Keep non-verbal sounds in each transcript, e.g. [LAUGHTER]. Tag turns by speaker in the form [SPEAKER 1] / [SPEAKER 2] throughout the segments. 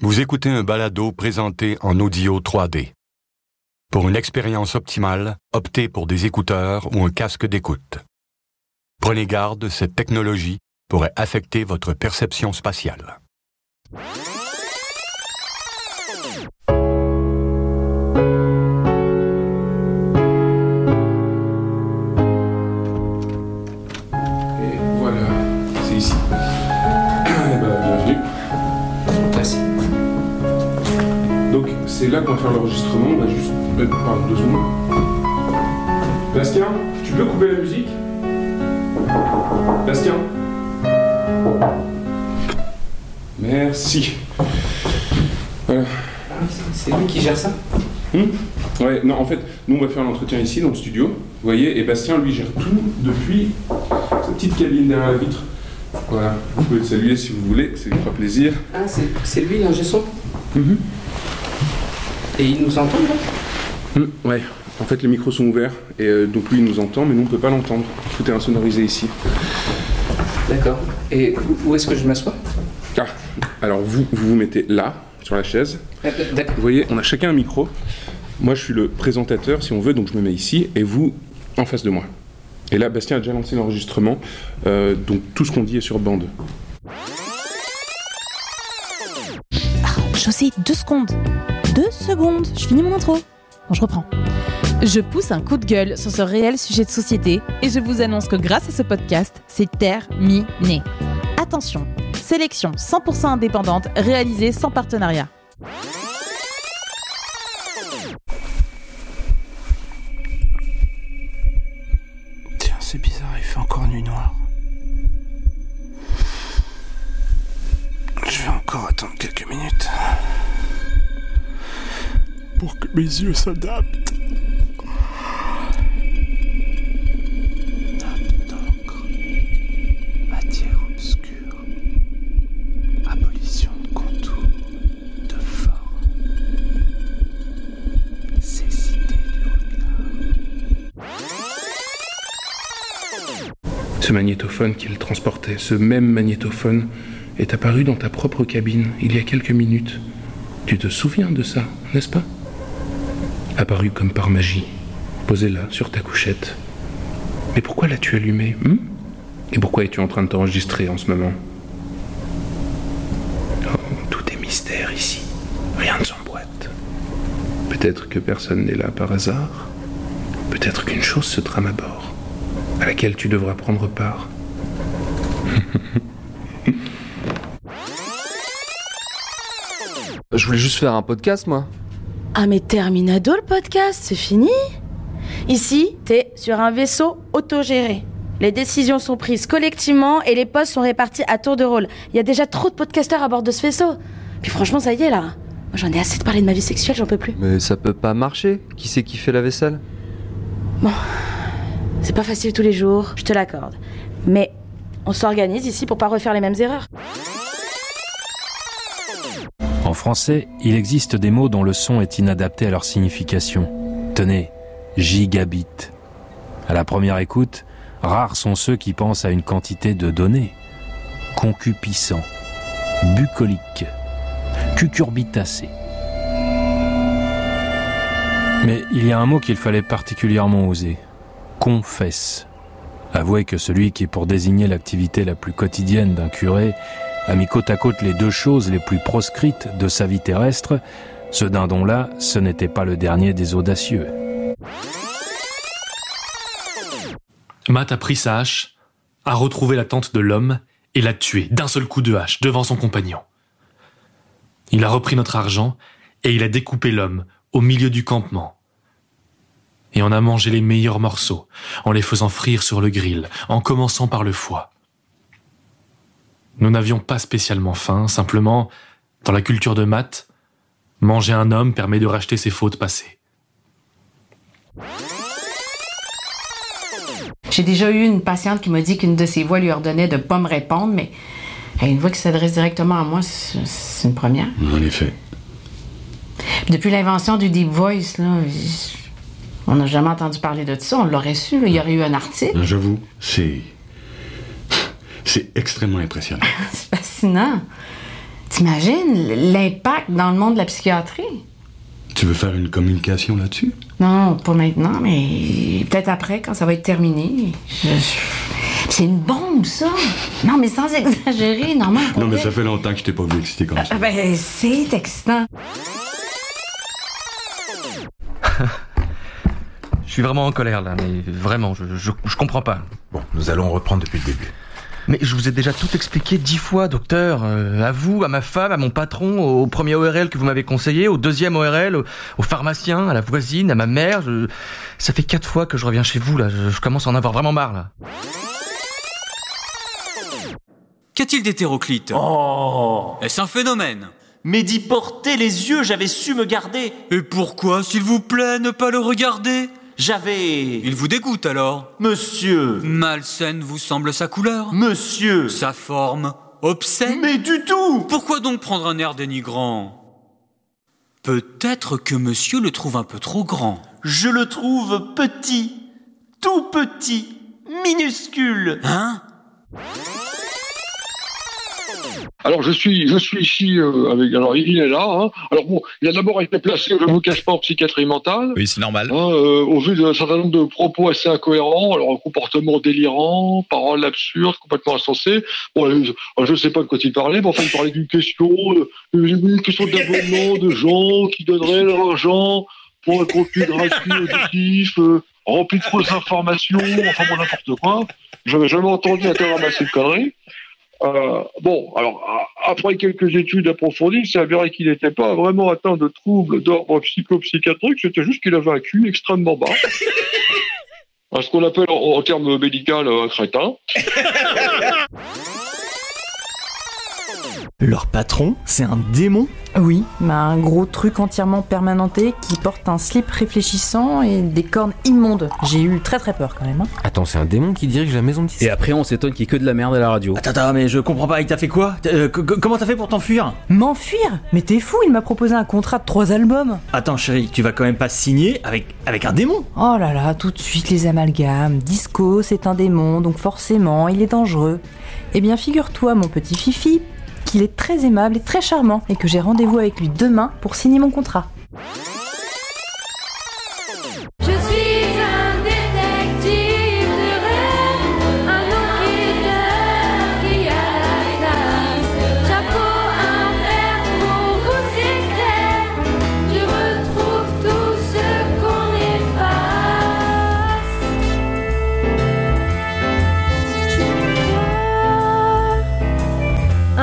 [SPEAKER 1] Vous écoutez un balado présenté en audio 3D. Pour une expérience optimale, optez pour des écouteurs ou un casque d'écoute. Prenez garde, cette technologie pourrait affecter votre perception spatiale.
[SPEAKER 2] C'est là qu'on va faire l'enregistrement. On va juste. euh, Pardon, deux secondes. Bastien, tu peux couper la musique? Bastien? Merci. Voilà.
[SPEAKER 3] C'est lui qui gère ça?
[SPEAKER 2] Hum ouais, non, en fait, nous on va faire l'entretien ici dans le studio, vous voyez, et Bastien lui gère tout depuis sa petite cabine derrière la vitre. Voilà, vous pouvez le saluer si vous voulez, ça lui fera plaisir.
[SPEAKER 3] Ah, c'est c'est lui l'ingé son?
[SPEAKER 2] Mhm.
[SPEAKER 3] Et il nous entend là
[SPEAKER 2] Hum, ouais, en fait les micros sont ouverts, et euh, donc lui il nous entend, mais nous on peut pas l'entendre. Tout est insonorisé ici.
[SPEAKER 3] D'accord. Et où- est-ce que je m'assois?
[SPEAKER 2] Ah, alors vous, vous vous mettez là, sur la chaise.
[SPEAKER 3] Ah, D'accord.
[SPEAKER 2] Vous voyez, on a chacun un micro. Moi je suis le présentateur si on veut, donc je me mets ici, et vous en face de moi. Et là, Bastien a déjà lancé l'enregistrement, euh, donc tout ce qu'on dit est sur bande.
[SPEAKER 4] José, deux secondes. Deux secondes, je finis mon intro. Bon, je reprends. Je pousse un coup de gueule sur ce réel sujet de société et je vous annonce que grâce à ce podcast, c'est terminé. Attention, sélection 100% indépendante réalisée sans partenariat.
[SPEAKER 5] Pour que mes yeux s'adaptent. Nappe d'encre. Matière obscure. Abolition de contours. De forme. Cécité du regard.
[SPEAKER 2] Ce magnétophone qui le transportait, ce même magnétophone, est apparu dans ta propre cabine il y a quelques minutes. Tu te souviens de ça, n'est-ce pas? Apparu comme par magie, posé là, sur ta couchette. Mais pourquoi l'as-tu allumé hmm? Et pourquoi es-tu en train de t'enregistrer en ce moment? Oh, tout est mystère ici. Rien ne s'emboîte. Peut-être que personne n'est là par hasard. Peut-être qu'une chose se trame à bord à laquelle tu devras prendre part.
[SPEAKER 6] Je voulais juste faire un podcast, moi.
[SPEAKER 7] Ah mais terminado le podcast, c'est fini Ici, t'es sur un vaisseau autogéré. Les décisions sont prises collectivement et les postes sont répartis à tour de rôle. Il y a déjà trop de podcasteurs à bord de ce vaisseau. Puis franchement, ça y est là. Moi j'en ai assez de parler de ma vie sexuelle, j'en peux plus.
[SPEAKER 6] Mais ça peut pas marcher. Qui c'est qui fait la vaisselle?
[SPEAKER 7] C'est pas facile tous les jours, je te l'accorde. Mais on s'organise ici pour pas refaire les mêmes erreurs.
[SPEAKER 8] Français, il existe des mots dont le son est inadapté à leur signification. Tenez, gigabit. À la première écoute, rares sont ceux qui pensent à une quantité de données. Concupissant, bucolique, cucurbitacé. Mais il y a un mot qu'il fallait particulièrement oser. Confesse. Avouez que celui qui, pour désigner l'activité la plus quotidienne d'un curé, a mis côte à côte les deux choses les plus proscrites de sa vie terrestre, ce dindon-là, ce n'était pas le dernier des audacieux.
[SPEAKER 9] Matt a pris sa hache, a retrouvé la tente de l'homme et l'a tué d'un seul coup de hache devant son compagnon. Il a repris notre argent et il a découpé l'homme au milieu du campement. Et on a mangé les meilleurs morceaux en les faisant frire sur le grill, en commençant par le foie. Nous n'avions pas spécialement faim, simplement, dans la culture de Matt, manger un homme permet de racheter ses fautes passées.
[SPEAKER 10] J'ai déjà eu une patiente qui m'a dit qu'une de ses voix lui ordonnait de ne pas me répondre, mais une voix qui s'adresse directement à moi, c'est une première.
[SPEAKER 11] En effet.
[SPEAKER 10] Puis depuis l'invention du Deep Voice, là, on n'a jamais entendu parler de ça. On l'aurait su, là, il y aurait eu un article.
[SPEAKER 11] J'avoue, c'est. C'est extrêmement impressionnant. [LAUGHS]
[SPEAKER 10] C'est fascinant. T'imagines l'impact dans le monde de la psychiatrie?
[SPEAKER 1] Tu veux faire une communication là-dessus?
[SPEAKER 10] Non, pas maintenant, mais peut-être après, quand ça va être terminé. Je- C'est une bombe, ça! Non, mais sans [LAUGHS] exagérer, pour
[SPEAKER 1] Non, mais ça fait longtemps que je t'ai pas vu excité comme ça.
[SPEAKER 10] Ah, ben, c'est excitant. [LAUGHS]
[SPEAKER 11] Je suis vraiment en colère là, mais vraiment, je, je, je comprends pas.
[SPEAKER 12] Bon, nous allons reprendre depuis le début.
[SPEAKER 11] Mais je vous ai déjà tout expliqué dix fois, docteur. Euh, à vous, à ma femme, à mon patron, au premier ORL que vous m'avez conseillé, au deuxième ORL, au, au pharmacien, à la voisine, à ma mère. Je... Ça fait quatre fois que je reviens chez vous là. Je, je commence à en avoir vraiment marre là.
[SPEAKER 13] Qu'a-t-il d'hétéroclite?
[SPEAKER 14] Oh
[SPEAKER 13] Est-ce un phénomène?
[SPEAKER 14] Mais d'y porter les yeux, j'avais su me garder.
[SPEAKER 13] Et pourquoi, s'il vous plaît, ne pas le regarder?
[SPEAKER 14] J'avais...
[SPEAKER 13] Il vous dégoûte alors
[SPEAKER 14] Monsieur
[SPEAKER 13] Malsaine vous semble sa couleur
[SPEAKER 14] Monsieur
[SPEAKER 13] Sa forme Obscène
[SPEAKER 14] Mais du tout
[SPEAKER 13] Pourquoi donc prendre un air dénigrant? Peut-être que monsieur le trouve un peu trop grand.
[SPEAKER 14] Je le trouve petit. Tout petit. Minuscule.
[SPEAKER 13] Hein?
[SPEAKER 15] Alors je suis, je suis ici euh, avec. Alors il est là. hein. Alors bon, il a d'abord été placé, je ne vous cache pas, en psychiatrie mentale.
[SPEAKER 12] Oui, c'est normal.
[SPEAKER 15] hein, euh, au vu d'un certain nombre de propos assez incohérents, alors un comportement délirant, paroles absurdes, complètement insensées. Bon, euh, je ne sais pas de quoi il parlait, mais enfin il parlait d'une question, euh, une question d'abonnement de gens qui donneraient leur argent pour un contenu gratuit auditif, euh, rempli de fausses informations, enfin bon n'importe quoi. J'avais jamais entendu un tel ramasser de conneries. Euh, bon, alors après quelques études approfondies, il avéré qu'il n'était pas vraiment atteint de troubles d'ordre psychopsychiatrique, c'était juste qu'il avait un cul extrêmement bas. [LAUGHS] Ce qu'on appelle en, en termes médicaux un crétin. [LAUGHS]
[SPEAKER 16] Leur patron, c'est un démon
[SPEAKER 17] Oui, mais un gros truc entièrement permanenté qui porte un slip réfléchissant et des cornes immondes. J'ai eu très très peur quand même. hein.
[SPEAKER 18] Attends, c'est un démon qui dirige la maison de disques.
[SPEAKER 16] Et après, on s'étonne qu'il y ait que de la merde à la radio.
[SPEAKER 19] Attends, attends, mais je comprends pas, il t'a fait quoi? Euh, Comment t'as fait pour t'enfuir?
[SPEAKER 17] M'enfuir? Mais t'es fou, il m'a proposé un contrat de trois albums.
[SPEAKER 19] Attends, chérie, tu vas quand même pas signer avec, avec un démon?
[SPEAKER 17] Oh là là, tout de suite les amalgames. Disco, c'est un démon, donc forcément, il est dangereux. Eh bien, figure-toi, mon petit Fifi, qu'il est très aimable et très charmant et que j'ai rendez-vous avec lui demain pour signer mon contrat.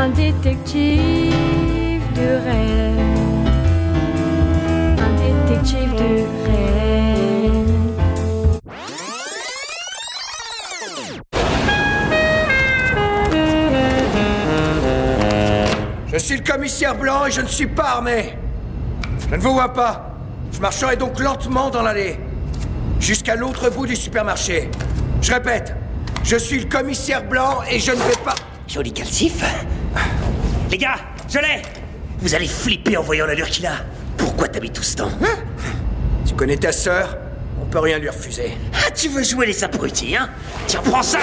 [SPEAKER 20] Un détective de rêve. Un détective de rêve.
[SPEAKER 21] Je suis le commissaire Blanc et je ne suis pas armé. Je ne vous vois pas. Je marcherai donc lentement dans l'allée. Jusqu'à l'autre bout du supermarché. Je répète, je suis le commissaire Blanc et je ne vais pas...
[SPEAKER 14] Joli calcif. Les gars, je l'ai Vous allez flipper en voyant l'allure qu'il a. Pourquoi t'as mis tout ce temps hein?
[SPEAKER 21] Tu connais ta sœur? On peut rien lui refuser.
[SPEAKER 14] Ah, tu veux jouer les abrutis, hein? Tiens, prends ça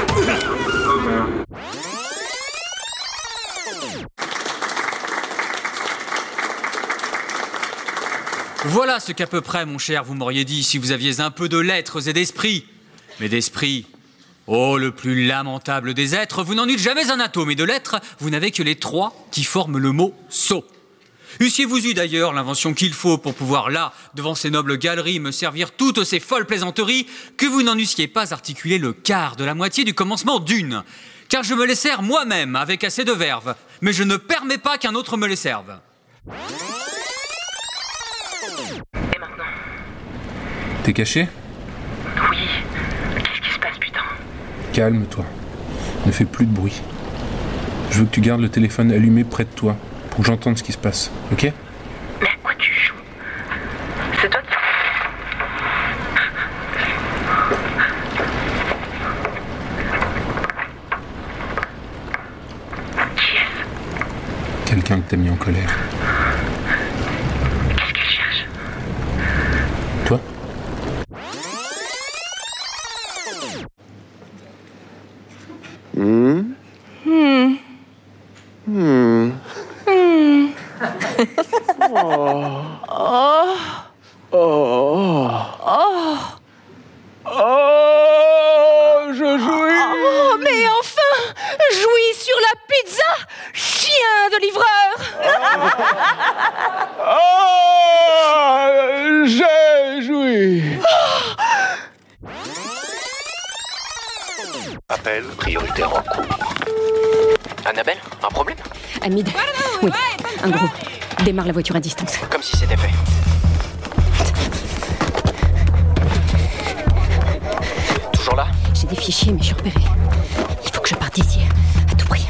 [SPEAKER 13] Voilà ce qu'à peu près, mon cher, vous m'auriez dit si vous aviez un peu de lettres et d'esprit. Mais d'esprit, oh, le plus lamentable des êtres, vous n'en eûtes jamais un atome, et de lettres, vous n'avez que les trois qui forment le mot sot. Eussiez-vous eu d'ailleurs l'invention qu'il faut pour pouvoir là, devant ces nobles galeries, me servir toutes ces folles plaisanteries, que vous n'en eussiez pas articulé le quart de la moitié du commencement d'une. Car je me les sers moi-même avec assez de verve, mais je ne permets pas qu'un autre me les serve.
[SPEAKER 2] T'es caché
[SPEAKER 20] Oui. Qu'est-ce qui se passe, putain
[SPEAKER 2] Calme-toi. Ne fais plus de bruit. Je veux que tu gardes le téléphone allumé près de toi pour que j'entende ce qui se passe, ok?
[SPEAKER 20] Mais à quoi tu joues? C'est toi qui...
[SPEAKER 2] Quelqu'un que t'as mis en colère.
[SPEAKER 22] Oh.
[SPEAKER 20] Oh.
[SPEAKER 22] Oh.
[SPEAKER 20] Oh.
[SPEAKER 22] Oh, je jouis.
[SPEAKER 20] Oh, mais enfin Jouis sur la pizza Chien de livreur [LAUGHS]
[SPEAKER 22] Oh, j'ai joui.
[SPEAKER 23] Appel prioritaire en cours.
[SPEAKER 24] Annabelle, un problème?
[SPEAKER 25] Hamid Oui, un gros. Démarre la voiture à distance.
[SPEAKER 24] Comme si c'était fait. Toujours là
[SPEAKER 25] J'ai des fichiers, mais je suis repéré. Il faut que je parte d'ici, à tout prix.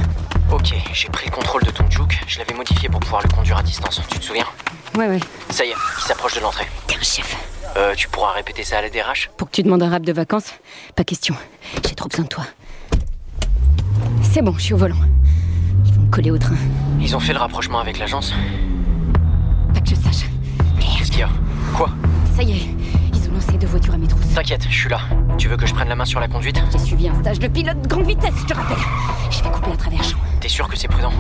[SPEAKER 24] Ok, j'ai pris le contrôle de ton juke. Je l'avais modifié pour pouvoir le conduire à distance. Tu te souviens
[SPEAKER 25] Ouais, ouais.
[SPEAKER 24] Ça y est, il s'approche de l'entrée.
[SPEAKER 25] Un chef.
[SPEAKER 24] Euh, tu pourras répéter ça à la DRH
[SPEAKER 25] Pour que tu demandes un rap de vacances Pas question. J'ai trop besoin de toi. C'est bon, je suis au volant. Ils vont me coller au train.
[SPEAKER 24] Ils ont fait le rapprochement avec l'agence qu'il y a Quoi
[SPEAKER 25] Ça y est, ils ont lancé deux voitures à mes trousses.
[SPEAKER 24] T'inquiète, je suis là. Tu veux que je prenne la main sur la conduite
[SPEAKER 25] J'ai suivi un stage de pilote de grande vitesse, je te rappelle. Je vais couper à travers champs.
[SPEAKER 24] T'es sûr que c'est prudent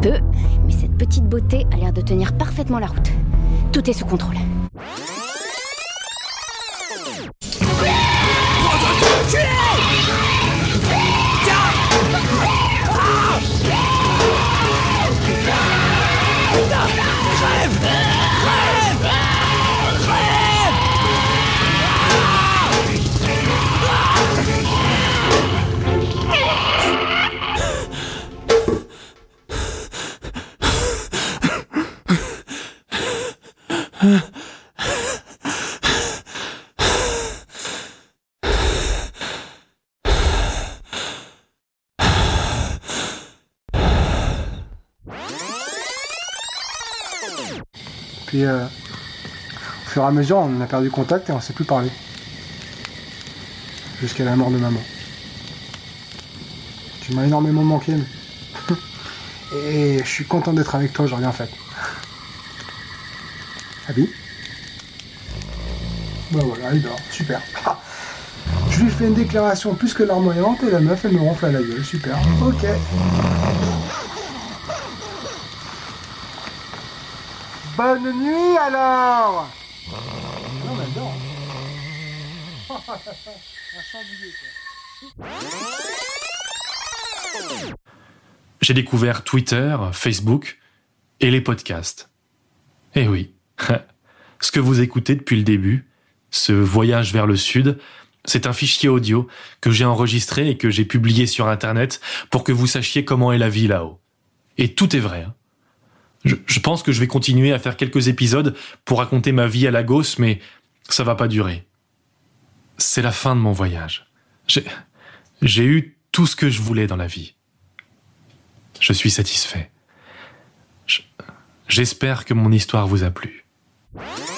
[SPEAKER 25] Peu, mais cette petite beauté a l'air de tenir parfaitement la route. Tout est sous contrôle.
[SPEAKER 26] Puis, euh, au fur et à mesure, on a perdu contact et on s'est plus parlé. Jusqu'à la mort de maman. Tu m'as énormément manqué. [LAUGHS] et je suis content d'être avec toi aujourd'hui en fait. Abby Bah voilà, il dort, super. Ah. Je lui fais une déclaration plus que larmoyante et la meuf elle me ronfle à la gueule, super. Ok. Bonne nuit alors Non mais.
[SPEAKER 9] J'ai découvert Twitter, Facebook et les podcasts. Eh oui, [LAUGHS] ce que vous écoutez depuis le début, ce voyage vers le sud, c'est un fichier audio que j'ai enregistré et que j'ai publié sur Internet pour que vous sachiez comment est la vie là-haut. Et tout est vrai. hein. Je, pense que je vais continuer à faire quelques épisodes pour raconter ma vie à Lagos, mais ça va pas durer. C'est la fin de mon voyage. J'ai, eu tout ce que je voulais dans la vie. Je suis satisfait. Je- J'espère que mon histoire vous a plu. What?